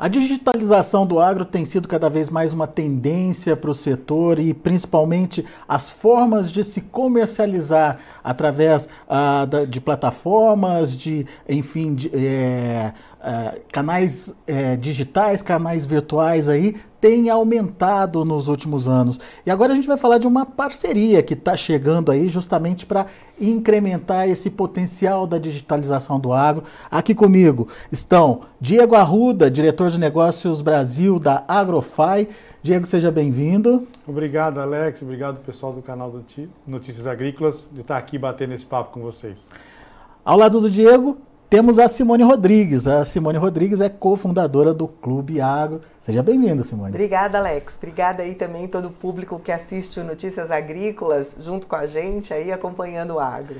A digitalização do agro tem sido cada vez mais uma tendência para o setor e principalmente as formas de se comercializar através ah, de plataformas, de, enfim, de, é, canais é, digitais, canais virtuais aí, tem aumentado nos últimos anos. E agora a gente vai falar de uma parceria que está chegando aí justamente para incrementar esse potencial da digitalização do agro. Aqui comigo estão Diego Arruda, diretor de negócios Brasil da Agrofy. Diego, seja bem-vindo. Obrigado, Alex. Obrigado, pessoal do canal do Notícias Agrícolas, de estar aqui batendo esse papo com vocês. Ao lado do Diego, temos a Simone Rodrigues. A Simone Rodrigues é cofundadora do Clube Agro. Seja bem-vinda, Simone. Obrigada, Alex. Obrigada aí também todo o público que assiste o Notícias Agrícolas junto com a gente aí acompanhando o agro.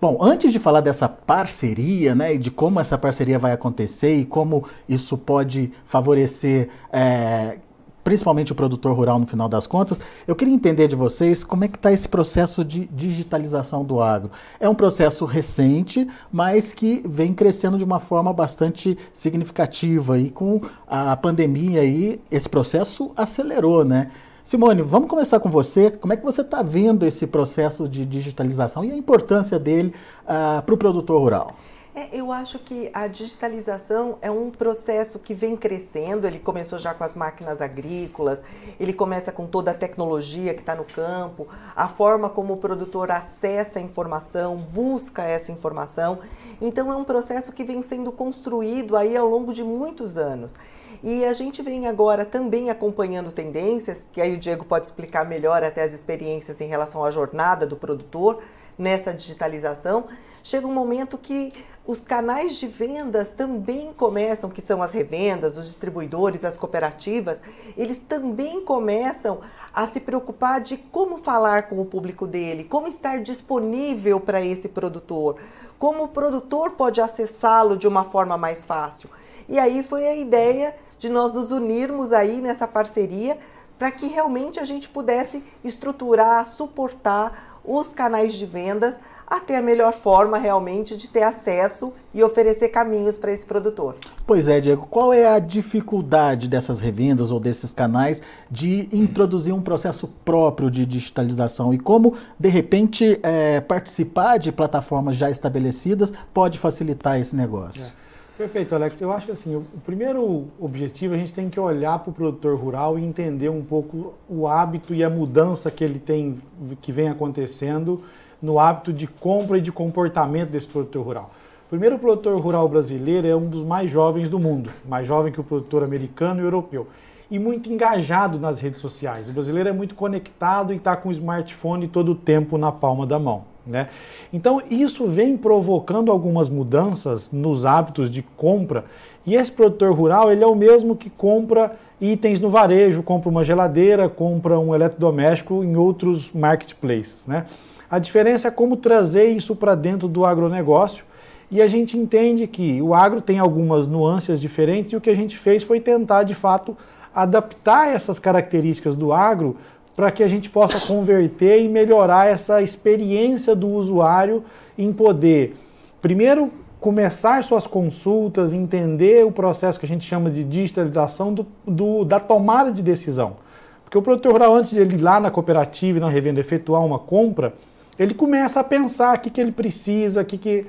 Bom, antes de falar dessa parceria, né, e de como essa parceria vai acontecer e como isso pode favorecer é, principalmente o produtor rural no final das contas, eu queria entender de vocês como é que está esse processo de digitalização do agro. É um processo recente, mas que vem crescendo de uma forma bastante significativa e com a pandemia aí esse processo acelerou, né? Simone, vamos começar com você. Como é que você está vendo esse processo de digitalização e a importância dele uh, para o produtor rural? É, eu acho que a digitalização é um processo que vem crescendo. Ele começou já com as máquinas agrícolas, ele começa com toda a tecnologia que está no campo, a forma como o produtor acessa a informação, busca essa informação. Então é um processo que vem sendo construído aí ao longo de muitos anos. E a gente vem agora também acompanhando tendências, que aí o Diego pode explicar melhor até as experiências em relação à jornada do produtor nessa digitalização. Chega um momento que os canais de vendas também começam, que são as revendas, os distribuidores, as cooperativas, eles também começam a se preocupar de como falar com o público dele, como estar disponível para esse produtor, como o produtor pode acessá-lo de uma forma mais fácil. E aí foi a ideia de nós nos unirmos aí nessa parceria para que realmente a gente pudesse estruturar, suportar os canais de vendas até a melhor forma realmente de ter acesso e oferecer caminhos para esse produtor. Pois é, Diego, qual é a dificuldade dessas revendas ou desses canais de introduzir um processo próprio de digitalização e como, de repente, é, participar de plataformas já estabelecidas pode facilitar esse negócio? É. Perfeito, Alex. Eu acho que assim, o primeiro objetivo a gente tem que olhar para o produtor rural e entender um pouco o hábito e a mudança que ele tem, que vem acontecendo no hábito de compra e de comportamento desse produtor rural. Primeiro, o produtor rural brasileiro é um dos mais jovens do mundo, mais jovem que o produtor americano e europeu, e muito engajado nas redes sociais. O brasileiro é muito conectado e está com o smartphone todo o tempo na palma da mão. Né? Então, isso vem provocando algumas mudanças nos hábitos de compra, e esse produtor rural ele é o mesmo que compra itens no varejo, compra uma geladeira, compra um eletrodoméstico em outros marketplaces. Né? A diferença é como trazer isso para dentro do agronegócio. E a gente entende que o agro tem algumas nuances diferentes e o que a gente fez foi tentar, de fato, adaptar essas características do agro para que a gente possa converter e melhorar essa experiência do usuário em poder, primeiro, começar suas consultas, entender o processo que a gente chama de digitalização do, do, da tomada de decisão. Porque o produtor rural, antes de ele ir lá na cooperativa e na revenda efetuar uma compra, ele começa a pensar o que, que ele precisa, que, que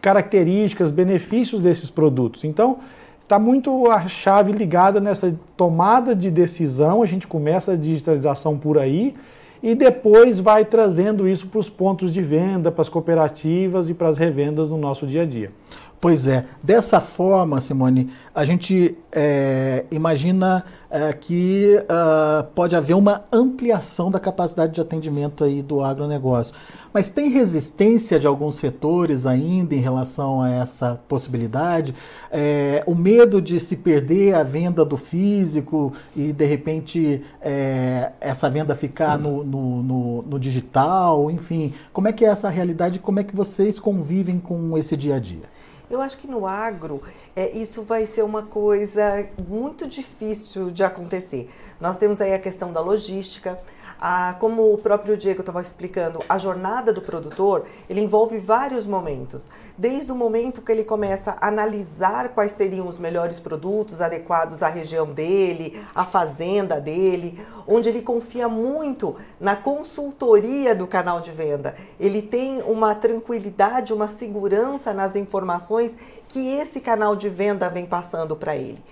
características, benefícios desses produtos. Então, está muito a chave ligada nessa tomada de decisão. A gente começa a digitalização por aí e depois vai trazendo isso para os pontos de venda, para as cooperativas e para as revendas no nosso dia a dia. Pois é, dessa forma, Simone, a gente é, imagina é, que uh, pode haver uma ampliação da capacidade de atendimento aí do agronegócio. Mas tem resistência de alguns setores ainda em relação a essa possibilidade? É, o medo de se perder a venda do físico e de repente é, essa venda ficar no, no, no, no digital, enfim. Como é que é essa realidade? Como é que vocês convivem com esse dia a dia? Eu acho que no agro é, isso vai ser uma coisa muito difícil de acontecer. Nós temos aí a questão da logística, a, como o próprio Diego estava explicando, a jornada do produtor, ele envolve vários momentos. Desde o momento que ele começa a analisar quais seriam os melhores produtos adequados à região dele, à fazenda dele, onde ele confia muito na consultoria do canal de venda. Ele tem uma tranquilidade, uma segurança nas informações que esse canal de venda vem passando para ele.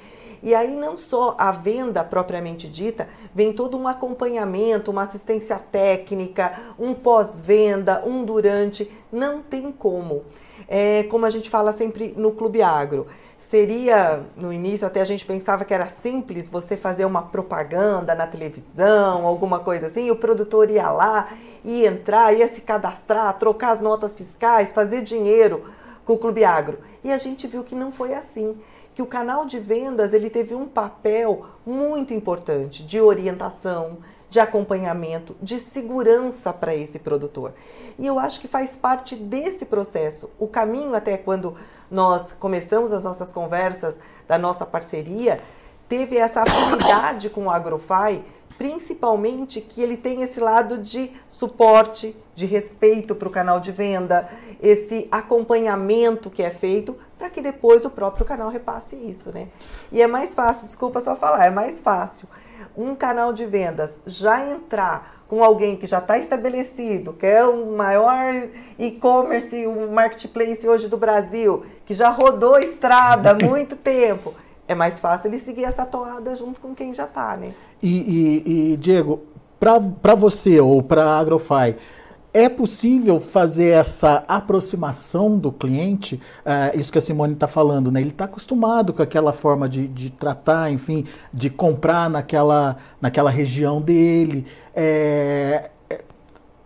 E aí não só a venda propriamente dita, vem todo um acompanhamento, uma assistência técnica, um pós-venda, um durante, não tem como. É, como a gente fala sempre no Clube Agro, seria no início até a gente pensava que era simples você fazer uma propaganda na televisão, alguma coisa assim, e o produtor ia lá, ia entrar, ia se cadastrar, trocar as notas fiscais, fazer dinheiro com o Clube Agro. E a gente viu que não foi assim que o canal de vendas ele teve um papel muito importante de orientação, de acompanhamento, de segurança para esse produtor. E eu acho que faz parte desse processo. O caminho até quando nós começamos as nossas conversas da nossa parceria, teve essa afinidade com o Agrofy, principalmente que ele tem esse lado de suporte, de respeito para o canal de venda, esse acompanhamento que é feito para que depois o próprio canal repasse isso, né? E é mais fácil, desculpa só falar, é mais fácil um canal de vendas já entrar com alguém que já está estabelecido, que é o maior e-commerce, o marketplace hoje do Brasil, que já rodou estrada há muito tempo, é mais fácil ele seguir essa toada junto com quem já está, né? E, e, e Diego, para você ou para a Agrofy, é possível fazer essa aproximação do cliente, uh, isso que a Simone está falando, né? Ele está acostumado com aquela forma de, de, tratar, enfim, de comprar naquela, naquela região dele. É,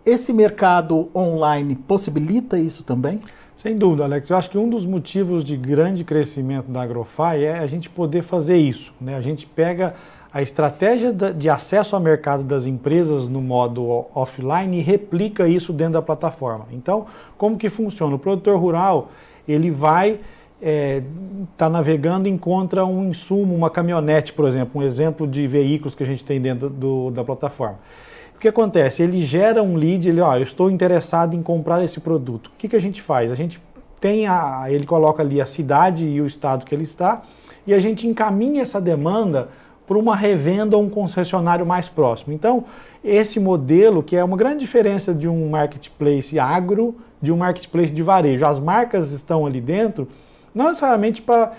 esse mercado online possibilita isso também? Sem dúvida, Alex. Eu acho que um dos motivos de grande crescimento da Agrofy é a gente poder fazer isso. Né? A gente pega a estratégia de acesso ao mercado das empresas no modo offline e replica isso dentro da plataforma. Então, como que funciona? O produtor rural ele vai está é, tá navegando encontra um insumo, uma caminhonete, por exemplo, um exemplo de veículos que a gente tem dentro do, da plataforma. Que acontece? Ele gera um lead, ele, ó, eu estou interessado em comprar esse produto. O que, que a gente faz? A gente tem a, ele coloca ali a cidade e o estado que ele está e a gente encaminha essa demanda para uma revenda ou um concessionário mais próximo. Então, esse modelo, que é uma grande diferença de um marketplace agro, de um marketplace de varejo. As marcas estão ali dentro, não necessariamente para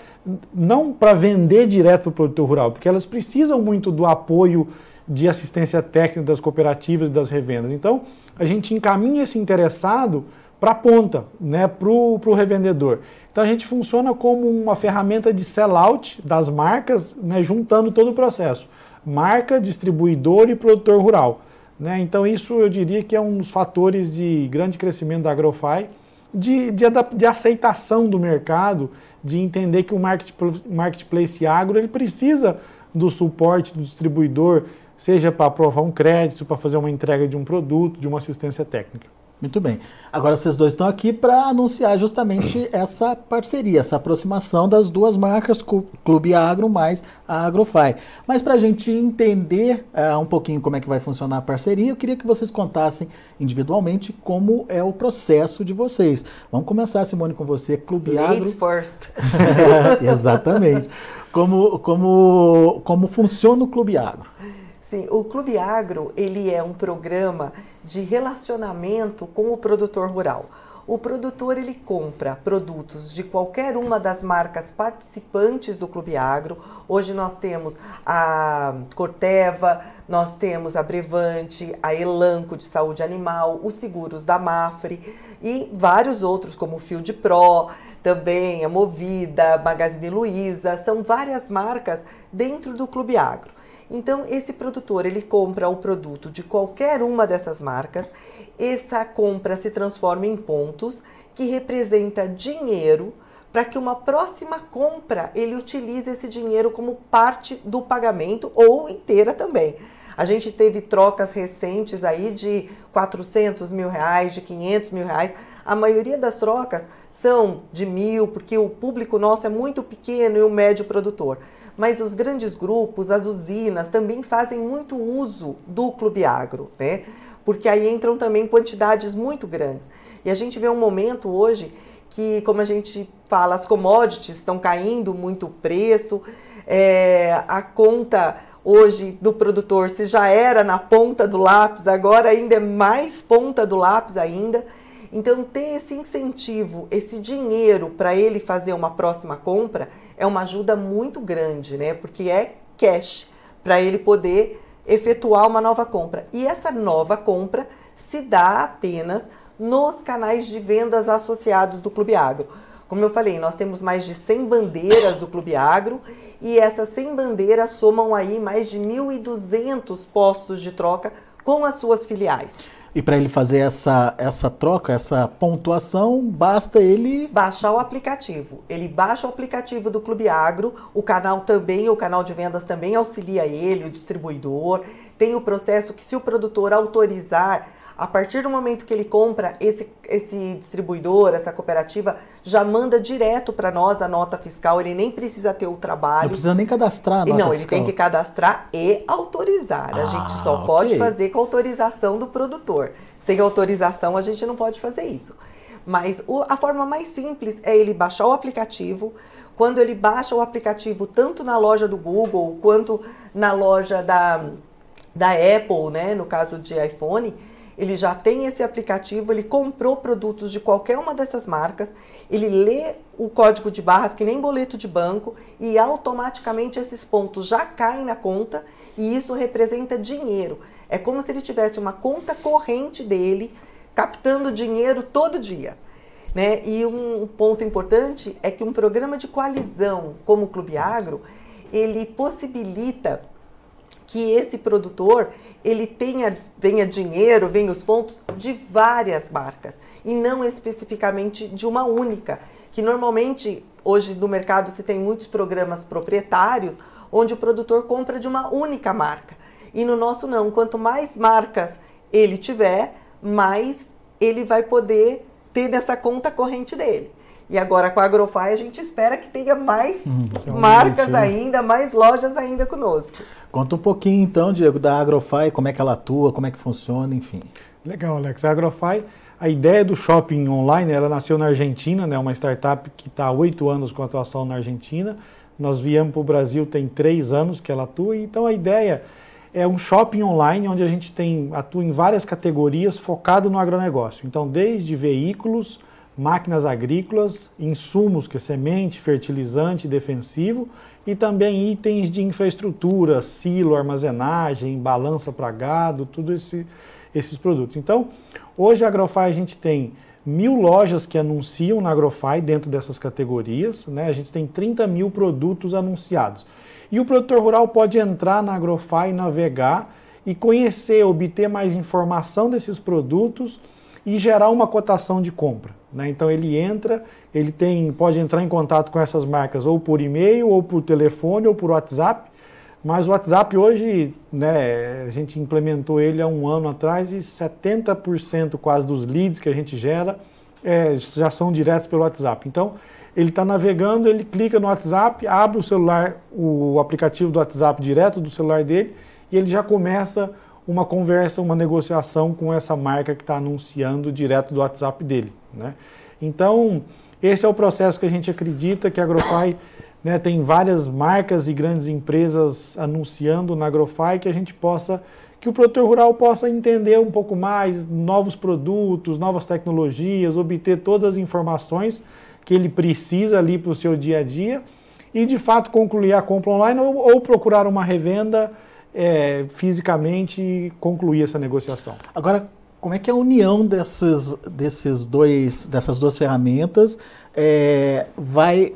não para vender direto para o produtor rural, porque elas precisam muito do apoio de assistência técnica das cooperativas e das revendas. Então, a gente encaminha esse interessado para a ponta, né, para o revendedor. Então a gente funciona como uma ferramenta de sellout das marcas, né, juntando todo o processo. Marca, distribuidor e produtor rural. Né? Então isso eu diria que é um dos fatores de grande crescimento da Agrofy, de, de, de aceitação do mercado, de entender que o marketplace, agro ele precisa do suporte do distribuidor, seja para aprovar um crédito, para fazer uma entrega de um produto, de uma assistência técnica. Muito bem. Agora vocês dois estão aqui para anunciar justamente essa parceria, essa aproximação das duas marcas, Clube Agro mais a Agrofy. Mas para a gente entender uh, um pouquinho como é que vai funcionar a parceria, eu queria que vocês contassem individualmente como é o processo de vocês. Vamos começar, Simone, com você, Clube Ladies Agro. first. Exatamente. Como, como, como funciona o Clube Agro? Sim, o Clube Agro ele é um programa de relacionamento com o produtor rural. O produtor ele compra produtos de qualquer uma das marcas participantes do Clube Agro. Hoje nós temos a Corteva, nós temos a Brevante, a Elanco de saúde animal, os seguros da Mafre e vários outros como o Field Pro, também a Movida, Magazine Luiza, são várias marcas dentro do Clube Agro. Então, esse produtor ele compra o produto de qualquer uma dessas marcas, essa compra se transforma em pontos que representa dinheiro para que uma próxima compra ele utilize esse dinheiro como parte do pagamento ou inteira também. A gente teve trocas recentes aí de 400 mil reais, de 500 mil reais. A maioria das trocas são de mil, porque o público nosso é muito pequeno e o médio produtor mas os grandes grupos, as usinas, também fazem muito uso do Clube Agro, né? Porque aí entram também quantidades muito grandes. E a gente vê um momento hoje que, como a gente fala, as commodities estão caindo muito o preço, é, a conta hoje do produtor, se já era na ponta do lápis, agora ainda é mais ponta do lápis ainda. Então, ter esse incentivo, esse dinheiro para ele fazer uma próxima compra é uma ajuda muito grande, né? Porque é cash para ele poder efetuar uma nova compra. E essa nova compra se dá apenas nos canais de vendas associados do Clube Agro. Como eu falei, nós temos mais de 100 bandeiras do Clube Agro e essas 100 bandeiras somam aí mais de 1.200 postos de troca com as suas filiais. E para ele fazer essa, essa troca, essa pontuação, basta ele. Baixar o aplicativo. Ele baixa o aplicativo do Clube Agro, o canal também, o canal de vendas também auxilia ele, o distribuidor. Tem o processo que, se o produtor autorizar a partir do momento que ele compra, esse, esse distribuidor, essa cooperativa, já manda direto para nós a nota fiscal, ele nem precisa ter o trabalho. Não precisa nem cadastrar a nota Não, fiscal. ele tem que cadastrar e autorizar. Ah, a gente só okay. pode fazer com autorização do produtor. Sem autorização, a gente não pode fazer isso. Mas o, a forma mais simples é ele baixar o aplicativo. Quando ele baixa o aplicativo, tanto na loja do Google quanto na loja da, da Apple, né, no caso de iPhone, ele já tem esse aplicativo, ele comprou produtos de qualquer uma dessas marcas, ele lê o código de barras que nem boleto de banco e automaticamente esses pontos já caem na conta e isso representa dinheiro. É como se ele tivesse uma conta corrente dele captando dinheiro todo dia. Né? E um ponto importante é que um programa de coalizão como o Clube Agro, ele possibilita que esse produtor ele tenha venha dinheiro, venha os pontos de várias marcas e não especificamente de uma única, que normalmente hoje no mercado se tem muitos programas proprietários onde o produtor compra de uma única marca. E no nosso não, quanto mais marcas ele tiver, mais ele vai poder ter nessa conta corrente dele. E agora com a Agrofy a gente espera que tenha mais hum, marcas né? ainda, mais lojas ainda conosco. Conta um pouquinho então, Diego, da Agrofy, como é que ela atua, como é que funciona, enfim. Legal, Alex. A Agrofy, a ideia do shopping online, ela nasceu na Argentina, né, uma startup que está há oito anos com atuação na Argentina. Nós viemos para o Brasil tem três anos que ela atua, então a ideia é um shopping online onde a gente tem atua em várias categorias focado no agronegócio. Então, desde veículos, máquinas agrícolas, insumos, que é semente, fertilizante, defensivo, e também itens de infraestrutura, silo, armazenagem, balança para gado, tudo esse, esses produtos. Então, hoje a Agrofy a gente tem mil lojas que anunciam na Agrofy dentro dessas categorias, né? a gente tem 30 mil produtos anunciados. E o produtor rural pode entrar na Agrofy, navegar e conhecer, obter mais informação desses produtos e gerar uma cotação de compra. Né? Então ele entra, ele tem, pode entrar em contato com essas marcas ou por e-mail, ou por telefone, ou por WhatsApp. Mas o WhatsApp hoje, né, a gente implementou ele há um ano atrás e 70% quase dos leads que a gente gera é, já são diretos pelo WhatsApp. Então, ele está navegando, ele clica no WhatsApp, abre o celular, o aplicativo do WhatsApp direto do celular dele e ele já começa uma conversa, uma negociação com essa marca que está anunciando direto do WhatsApp dele. Né? Então, esse é o processo que a gente acredita que a Agrofy né, tem várias marcas e grandes empresas anunciando na Agrofy que a gente possa, que o produtor rural possa entender um pouco mais novos produtos, novas tecnologias, obter todas as informações que ele precisa ali para o seu dia a dia e de fato concluir a compra online ou, ou procurar uma revenda é, fisicamente concluir essa negociação. Agora, como é que a união desses, desses dois, dessas duas ferramentas é, vai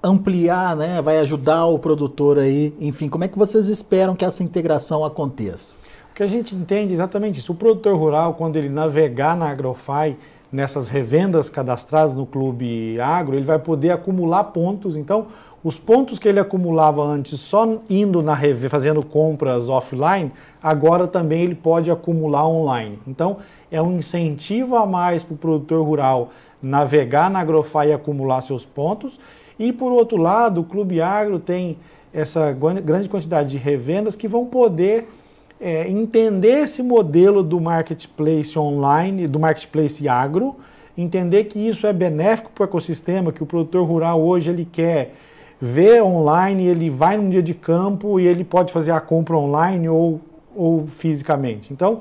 ampliar, né, vai ajudar o produtor aí, enfim, como é que vocês esperam que essa integração aconteça? O que a gente entende é exatamente isso. O produtor rural, quando ele navegar na Agrofy, nessas revendas cadastradas no Clube Agro, ele vai poder acumular pontos. Então, os pontos que ele acumulava antes só indo na fazendo compras offline, agora também ele pode acumular online. Então, é um incentivo a mais para o produtor rural navegar na Agrofy e acumular seus pontos. E por outro lado, o Clube Agro tem essa grande quantidade de revendas que vão poder é, entender esse modelo do marketplace online, do marketplace agro, entender que isso é benéfico para o ecossistema, que o produtor rural hoje ele quer ver online, ele vai num dia de campo e ele pode fazer a compra online ou, ou fisicamente. Então,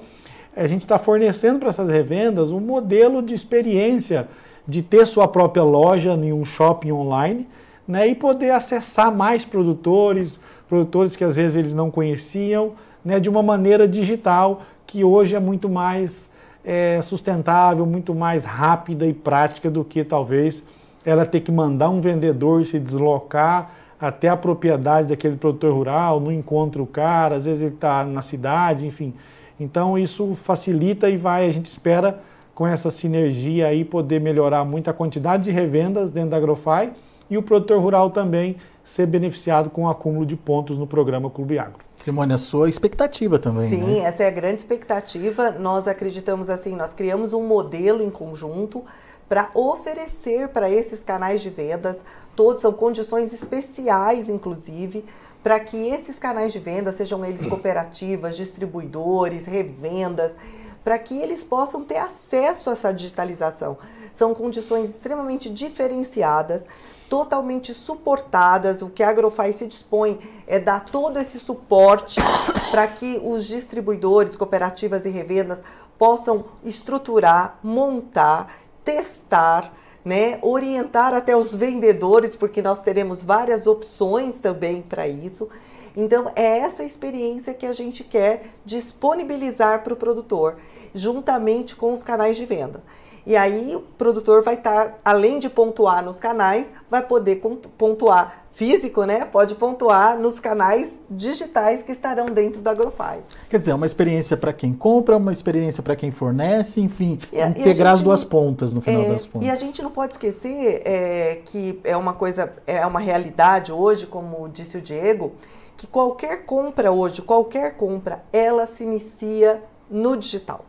a gente está fornecendo para essas revendas um modelo de experiência de ter sua própria loja em um shopping online né, e poder acessar mais produtores, produtores que às vezes eles não conheciam, né, de uma maneira digital que hoje é muito mais é, sustentável, muito mais rápida e prática do que talvez ela ter que mandar um vendedor se deslocar até a propriedade daquele produtor rural, não encontra o cara, às vezes ele está na cidade, enfim. Então isso facilita e vai, a gente espera com essa sinergia aí poder melhorar muito a quantidade de revendas dentro da Agrofy e o produtor rural também ser beneficiado com o acúmulo de pontos no programa Clube Agro. Simone, a sua expectativa também, Sim, né? essa é a grande expectativa. Nós acreditamos assim, nós criamos um modelo em conjunto para oferecer para esses canais de vendas, todos são condições especiais, inclusive, para que esses canais de venda, sejam eles cooperativas, distribuidores, revendas, para que eles possam ter acesso a essa digitalização. São condições extremamente diferenciadas, totalmente suportadas. O que a Agrofy se dispõe é dar todo esse suporte para que os distribuidores, cooperativas e revendas possam estruturar, montar, testar, né, orientar até os vendedores, porque nós teremos várias opções também para isso. Então, é essa experiência que a gente quer disponibilizar para o produtor, juntamente com os canais de venda. E aí o produtor vai estar, tá, além de pontuar nos canais, vai poder pontuar físico, né? Pode pontuar nos canais digitais que estarão dentro da AgroFi. Quer dizer, é uma experiência para quem compra, uma experiência para quem fornece, enfim, e, integrar as duas não, pontas no final é, das pontas. E a gente não pode esquecer é, que é uma coisa, é uma realidade hoje, como disse o Diego, que qualquer compra hoje, qualquer compra, ela se inicia no digital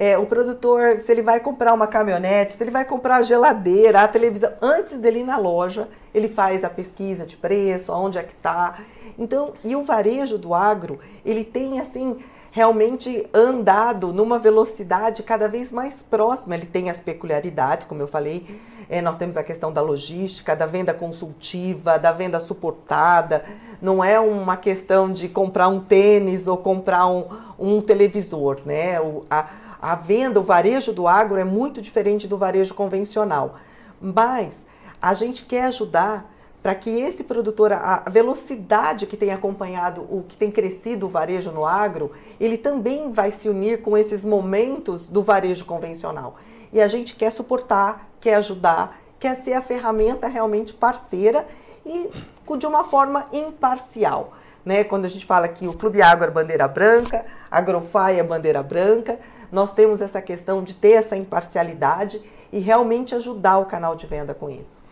é, o produtor, se ele vai comprar uma caminhonete, se ele vai comprar a geladeira, a televisão, antes dele ir na loja, ele faz a pesquisa de preço, aonde é que está. Então, e o varejo do agro, ele tem assim realmente andado numa velocidade cada vez mais próxima. Ele tem as peculiaridades, como eu falei, é, nós temos a questão da logística, da venda consultiva, da venda suportada. Não é uma questão de comprar um tênis ou comprar um, um televisor, né? O, a, a venda, o varejo do agro é muito diferente do varejo convencional. Mas a gente quer ajudar para que esse produtor, a velocidade que tem acompanhado, o que tem crescido o varejo no agro, ele também vai se unir com esses momentos do varejo convencional. E a gente quer suportar, quer ajudar, quer ser a ferramenta realmente parceira e de uma forma imparcial. Né? Quando a gente fala que o Clube Agro é bandeira branca, Agrofai é bandeira branca, nós temos essa questão de ter essa imparcialidade e realmente ajudar o canal de venda com isso.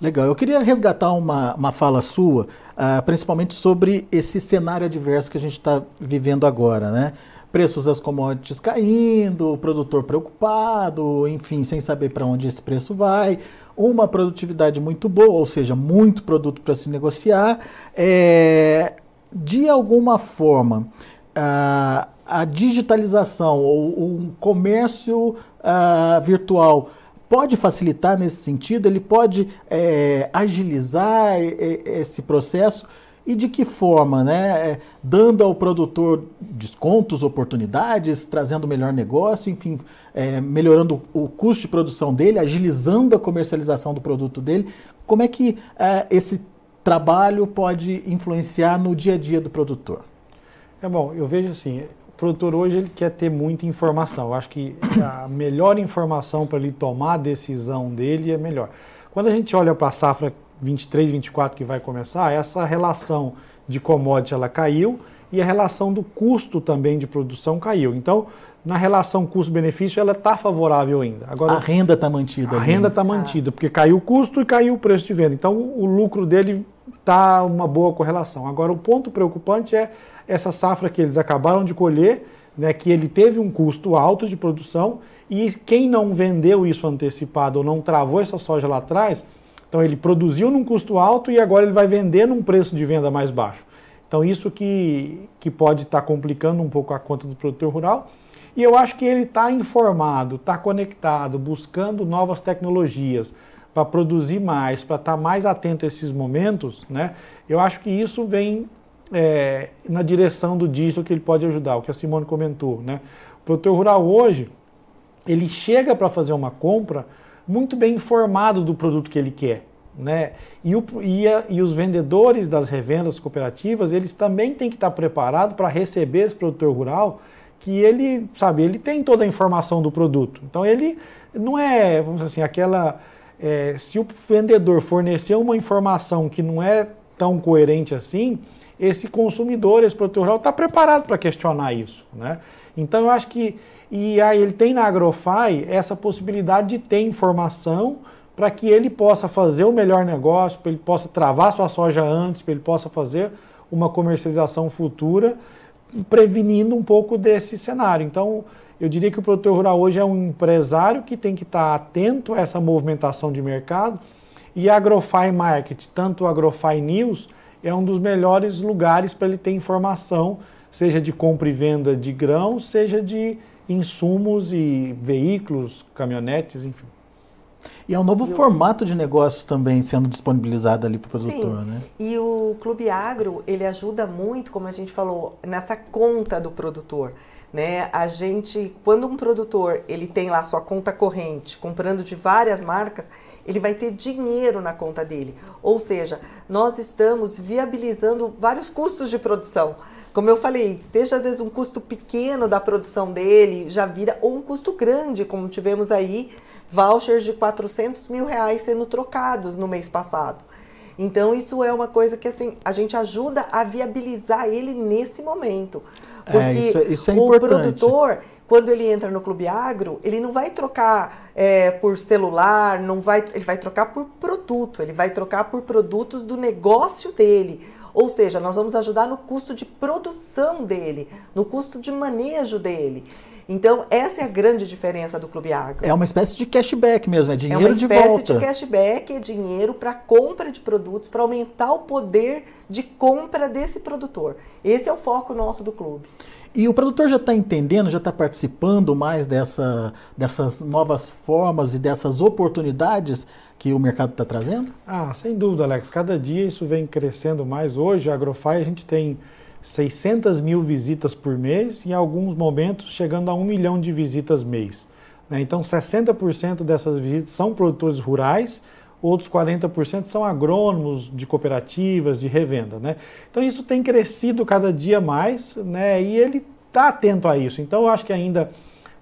Legal. Eu queria resgatar uma, uma fala sua, uh, principalmente sobre esse cenário adverso que a gente está vivendo agora, né? Preços das commodities caindo, o produtor preocupado, enfim, sem saber para onde esse preço vai, uma produtividade muito boa, ou seja, muito produto para se negociar. É, de alguma forma, a digitalização ou o comércio virtual pode facilitar nesse sentido? Ele pode é, agilizar esse processo? E de que forma, né? É, dando ao produtor descontos, oportunidades, trazendo melhor negócio, enfim, é, melhorando o custo de produção dele, agilizando a comercialização do produto dele. Como é que é, esse trabalho pode influenciar no dia a dia do produtor? É bom, eu vejo assim, produtor hoje ele quer ter muita informação. Eu acho que a melhor informação para ele tomar a decisão dele é melhor. Quando a gente olha para a safra 23, 24 que vai começar, essa relação de commodity ela caiu e a relação do custo também de produção caiu. Então, na relação custo-benefício, ela está favorável ainda. Agora, a renda está mantida. A renda está mantida, porque caiu o custo e caiu o preço de venda. Então, o lucro dele está uma boa correlação. Agora, o ponto preocupante é essa safra que eles acabaram de colher, né, que ele teve um custo alto de produção e quem não vendeu isso antecipado ou não travou essa soja lá atrás, Então ele produziu num custo alto e agora ele vai vender num preço de venda mais baixo. Então isso que, que pode estar tá complicando um pouco a conta do produtor rural. E eu acho que ele está informado, está conectado, buscando novas tecnologias para produzir mais, para estar tá mais atento a esses momentos, né? Eu acho que isso vem é, na direção do digital que ele pode ajudar, o que a Simone comentou, né? O produtor rural hoje, ele chega para fazer uma compra muito bem informado do produto que ele quer. Né? E, o, e, a, e, os vendedores das revendas cooperativas, eles também têm que estar preparados para receber esse produtor rural, que ele, sabe, ele tem toda a informação do produto. Então ele não é, vamos dizer assim, aquela. É, se o vendedor fornecer uma informação que não é tão coerente assim, esse consumidor, esse produtor rural, está preparado para questionar isso. Né? Então eu acho que e aí ele tem na Agrofy essa possibilidade de ter informação para que ele possa fazer o melhor negócio, para ele possa travar sua soja antes, para ele possa fazer uma comercialização futura, prevenindo um pouco desse cenário. Então, eu diria que o produtor rural hoje é um empresário que tem que estar atento a essa movimentação de mercado e a Agrofy Market, tanto o Agrofy News, é um dos melhores lugares para ele ter informação, seja de compra e venda de grãos, seja de insumos e veículos, caminhonetes, enfim. E é um novo formato de negócio também sendo disponibilizado ali para o produtor, Sim. né? E o Clube Agro, ele ajuda muito, como a gente falou, nessa conta do produtor. Né? A gente, quando um produtor ele tem lá sua conta corrente, comprando de várias marcas, ele vai ter dinheiro na conta dele. Ou seja, nós estamos viabilizando vários custos de produção. Como eu falei, seja às vezes um custo pequeno da produção dele, já vira, ou um custo grande, como tivemos aí vouchers de 400 mil reais sendo trocados no mês passado. Então isso é uma coisa que assim a gente ajuda a viabilizar ele nesse momento, é, porque é, isso, isso é o produtor quando ele entra no clube agro, ele não vai trocar é, por celular, não vai, ele vai trocar por produto, ele vai trocar por produtos do negócio dele. Ou seja, nós vamos ajudar no custo de produção dele, no custo de manejo dele. Então, essa é a grande diferença do Clube Agro. É uma espécie de cashback mesmo, é dinheiro de volta. É uma espécie de cashback, é dinheiro para compra de produtos, para aumentar o poder de compra desse produtor. Esse é o foco nosso do clube. E o produtor já está entendendo, já está participando mais dessa, dessas novas formas e dessas oportunidades que o mercado está trazendo? Ah, sem dúvida, Alex. Cada dia isso vem crescendo mais. Hoje, a Agrofy, a gente tem 600 mil visitas por mês em alguns momentos, chegando a um milhão de visitas mês. Né? Então, 60% dessas visitas são produtores rurais, outros 40% são agrônomos de cooperativas, de revenda. Né? Então, isso tem crescido cada dia mais né? e ele está atento a isso. Então, eu acho que ainda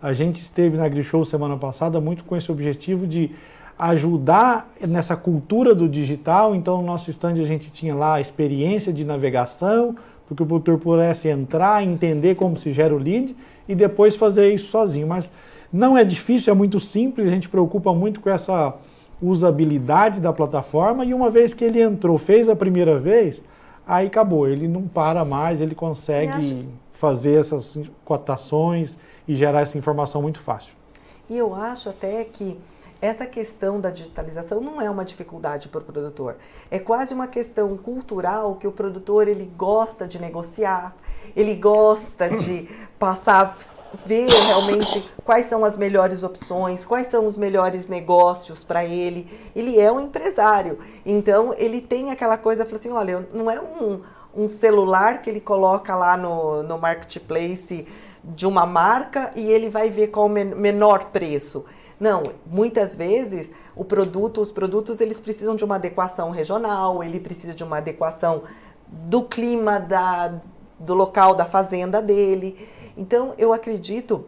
a gente esteve na AgriShow semana passada muito com esse objetivo de ajudar nessa cultura do digital. Então, no nosso stand a gente tinha lá a experiência de navegação, porque o produtor pudesse entrar, entender como se gera o lead e depois fazer isso sozinho. Mas não é difícil, é muito simples, a gente preocupa muito com essa usabilidade da plataforma e uma vez que ele entrou, fez a primeira vez, aí acabou, ele não para mais, ele consegue acho... fazer essas cotações e gerar essa informação muito fácil. E eu acho até que essa questão da digitalização não é uma dificuldade para o produtor. É quase uma questão cultural que o produtor ele gosta de negociar, ele gosta de passar, ver realmente quais são as melhores opções, quais são os melhores negócios para ele. Ele é um empresário, então ele tem aquela coisa, fala assim, olha, não é um, um celular que ele coloca lá no, no marketplace de uma marca e ele vai ver qual o menor preço. Não, muitas vezes o produto, os produtos eles precisam de uma adequação regional, ele precisa de uma adequação do clima da, do local da fazenda dele. Então eu acredito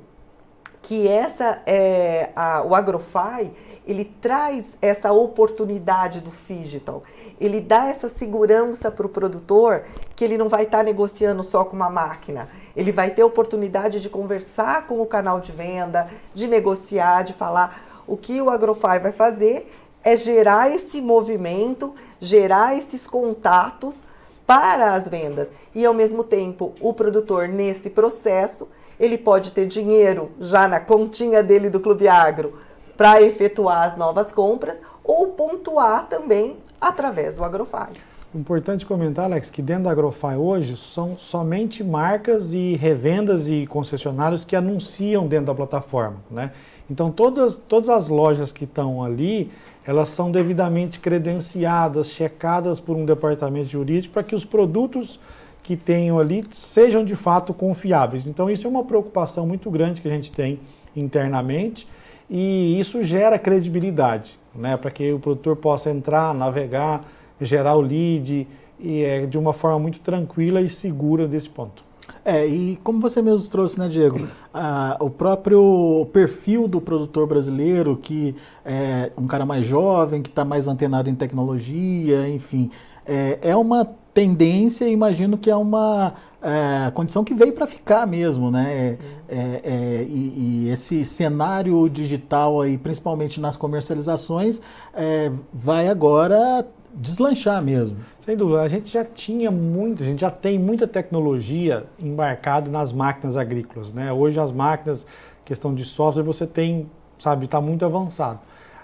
que essa é a, o Agrofy ele traz essa oportunidade do digital. Ele dá essa segurança para o produtor que ele não vai estar tá negociando só com uma máquina ele vai ter oportunidade de conversar com o canal de venda, de negociar, de falar. O que o Agrofy vai fazer é gerar esse movimento, gerar esses contatos para as vendas. E ao mesmo tempo, o produtor nesse processo, ele pode ter dinheiro já na continha dele do Clube Agro para efetuar as novas compras ou pontuar também através do Agrofy. Importante comentar, Alex, que dentro da Agrofy hoje são somente marcas e revendas e concessionários que anunciam dentro da plataforma. Né? Então, todas, todas as lojas que estão ali, elas são devidamente credenciadas, checadas por um departamento jurídico para que os produtos que tenham ali sejam de fato confiáveis. Então, isso é uma preocupação muito grande que a gente tem internamente e isso gera credibilidade, né? para que o produtor possa entrar, navegar, gerar o lead e é de uma forma muito tranquila e segura desse ponto. É, e como você mesmo trouxe, né, Diego, ah, o próprio perfil do produtor brasileiro, que é um cara mais jovem, que está mais antenado em tecnologia, enfim, é, é uma tendência, imagino que é uma é, condição que veio para ficar mesmo, né? É, é, é, e, e, esse cenário digital aí, principalmente nas comercializações, é, vai agora deslanchar mesmo. Sem dúvida, a gente já tinha muito, a gente já tem muita tecnologia embarcado nas máquinas agrícolas, né? Hoje as máquinas, questão de software, você tem, sabe, está muito avançado.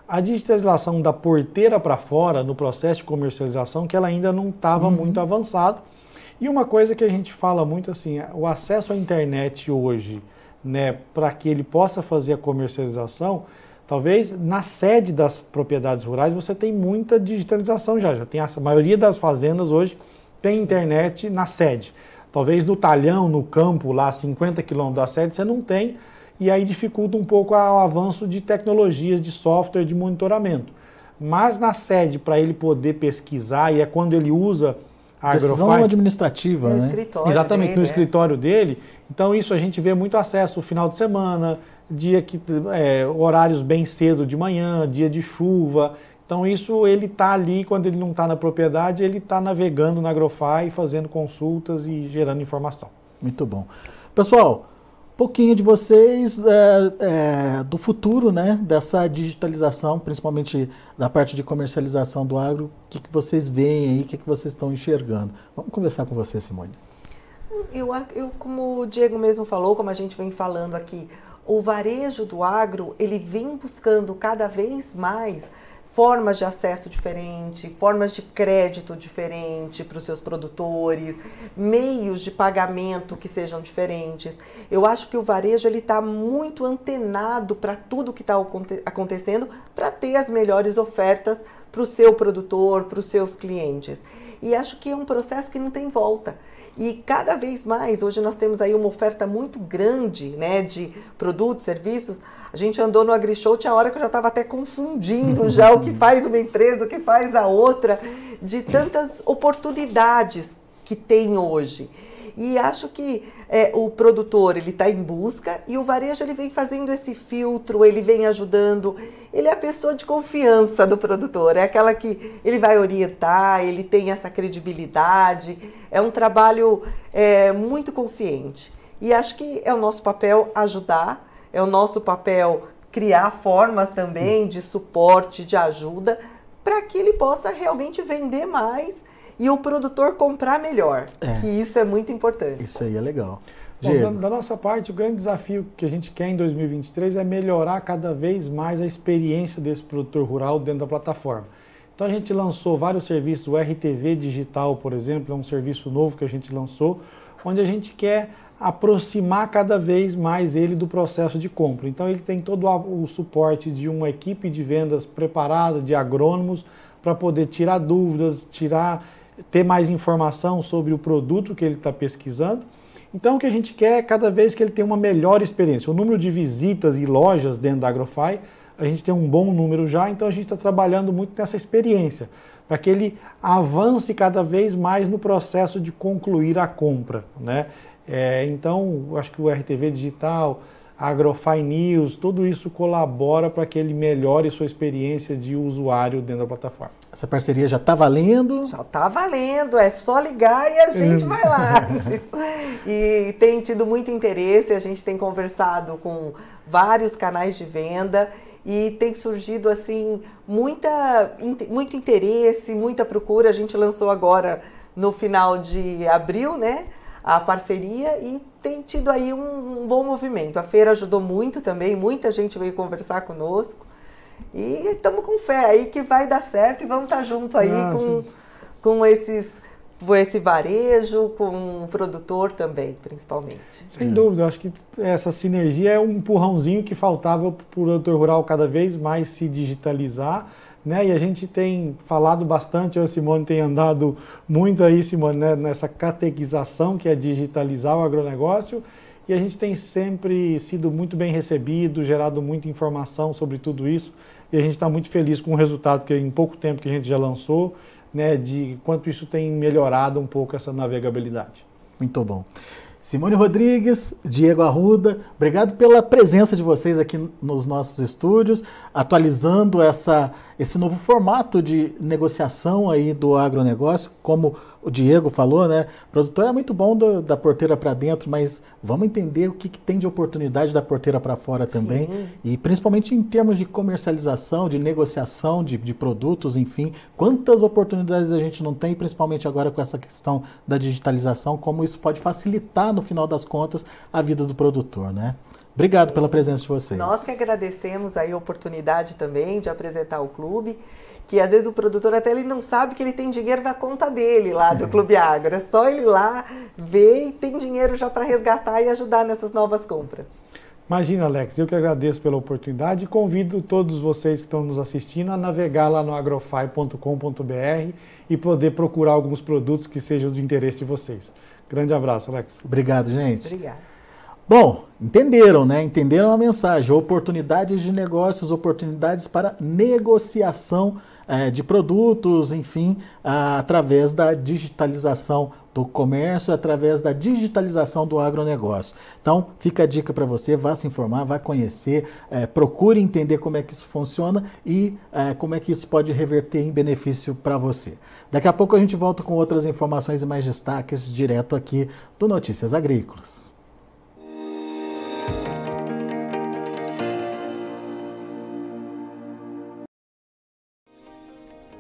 A digitalização da porteira para fora no processo de comercialização, que ela ainda não estava uhum. muito avançado. E uma coisa que a gente fala muito assim, o acesso à internet hoje, né, para que ele possa fazer a comercialização, Talvez na sede das propriedades rurais você tem muita digitalização já, já tem a maioria das fazendas hoje tem internet na sede. Talvez no talhão, no campo, lá 50 quilômetros da sede, você não tem, e aí dificulta um pouco o avanço de tecnologias de software de monitoramento. Mas na sede, para ele poder pesquisar, e é quando ele usa Decisão administrativa, no né? Escritório Exatamente, dele, no é. escritório dele. Então isso a gente vê muito acesso no final de semana, dia que é, horários bem cedo de manhã, dia de chuva. Então isso ele está ali quando ele não está na propriedade, ele está navegando na Agrofy, fazendo consultas e gerando informação. Muito bom, pessoal. Pouquinho de vocês é, é, do futuro, né? Dessa digitalização, principalmente da parte de comercialização do agro. O que, que vocês veem aí? O que, que vocês estão enxergando? Vamos conversar com você, Simone. Eu, eu, como o Diego mesmo falou, como a gente vem falando aqui, o varejo do agro ele vem buscando cada vez mais formas de acesso diferente, formas de crédito diferente para os seus produtores, meios de pagamento que sejam diferentes. Eu acho que o varejo ele está muito antenado para tudo que está acontecendo para ter as melhores ofertas para o seu produtor, para os seus clientes. E acho que é um processo que não tem volta. E cada vez mais, hoje nós temos aí uma oferta muito grande né, de produtos, serviços. A gente andou no AgriShow, tinha hora que eu já estava até confundindo já o que faz uma empresa, o que faz a outra, de tantas oportunidades que tem hoje. E acho que é, o produtor ele está em busca e o varejo ele vem fazendo esse filtro, ele vem ajudando. Ele é a pessoa de confiança do produtor, é aquela que ele vai orientar, ele tem essa credibilidade. É um trabalho é, muito consciente. E acho que é o nosso papel ajudar, é o nosso papel criar formas também de suporte, de ajuda, para que ele possa realmente vender mais e o produtor comprar melhor. É. Que isso é muito importante. Isso aí é legal. Bom, da, da, nossa parte, o grande desafio que a gente quer em 2023 é melhorar cada vez mais a experiência desse produtor rural dentro da plataforma. Então a gente lançou vários serviços, o RTV Digital, por exemplo, é um serviço novo que a gente lançou, onde a gente quer aproximar cada vez mais ele do processo de compra. Então ele tem todo o suporte de uma equipe de vendas preparada, de agrônomos, para poder tirar dúvidas, tirar ter mais informação sobre o produto que ele está pesquisando. Então, o que a gente quer é cada vez que ele tem uma melhor experiência. O número de visitas e lojas dentro da Agrofy, a gente tem um bom número já, então a gente está trabalhando muito nessa experiência, para que ele avance cada vez mais no processo de concluir a compra. Né? É, então, acho que o RTV Digital, Agrofy News, tudo isso colabora para que ele melhore sua experiência de usuário dentro da plataforma. Essa parceria já está valendo? Já está valendo, é só ligar e a gente vai lá. e tem tido muito interesse, a gente tem conversado com vários canais de venda e tem surgido assim muita, muito interesse, muita procura. A gente lançou agora no final de abril, né? A parceria e tem tido aí um, um, bom movimento. A feira ajudou muito também, muita gente veio conversar conosco E estamos com fé aí que vai dar certo e vamos estar tá junto aí ah, com, com esses esse varejo com o produtor também, principalmente. Sem dúvida, eu acho que essa sinergia é um empurrãozinho que faltava para o produtor rural cada vez mais se digitalizar. Né? E a gente tem falado bastante, eu Simone tem andado muito aí, Simone, né? nessa catequização que é digitalizar o agronegócio. E a gente tem sempre sido muito bem recebido, gerado muita informação sobre tudo isso. E a gente está muito feliz com o resultado que em pouco tempo que a gente já lançou né, de quanto isso tem melhorado um pouco essa navegabilidade. Muito bom. Simone Rodrigues, Diego Arruda, obrigado pela presença de vocês aqui nos nossos estúdios, atualizando essa, esse novo formato de negociação aí do agronegócio, como o Diego falou, né? O produtor é muito bom do, da porteira para dentro, mas vamos entender o que, que tem de oportunidade da porteira para fora também. Sim. E principalmente em termos de comercialização, de negociação de, de produtos, enfim. Quantas oportunidades a gente não tem, principalmente agora com essa questão da digitalização, como isso pode facilitar, no final das contas, a vida do produtor, né? Obrigado Sim. pela presença de vocês. Nós que agradecemos aí a oportunidade também de apresentar o clube que às vezes o produtor até ele não sabe que ele tem dinheiro na conta dele lá do Clube Agro. É só ele lá ver e tem dinheiro já para resgatar e ajudar nessas novas compras. Imagina, Alex, eu que agradeço pela oportunidade e convido todos vocês que estão nos assistindo a navegar lá no agrofy.com.br e poder procurar alguns produtos que sejam de interesse de vocês. Grande abraço, Alex. Obrigado, gente. Obrigada. Bom, entenderam, né? Entenderam a mensagem. Oportunidades de negócios, oportunidades para negociação é, de produtos, enfim, através da digitalização do comércio, através da digitalização do agronegócio. Então, fica a dica para você, vá se informar, vá conhecer, é, procure entender como é que isso funciona e é, como é que isso pode reverter em benefício para você. Daqui a pouco a gente volta com outras informações e mais destaques direto aqui do Notícias Agrícolas.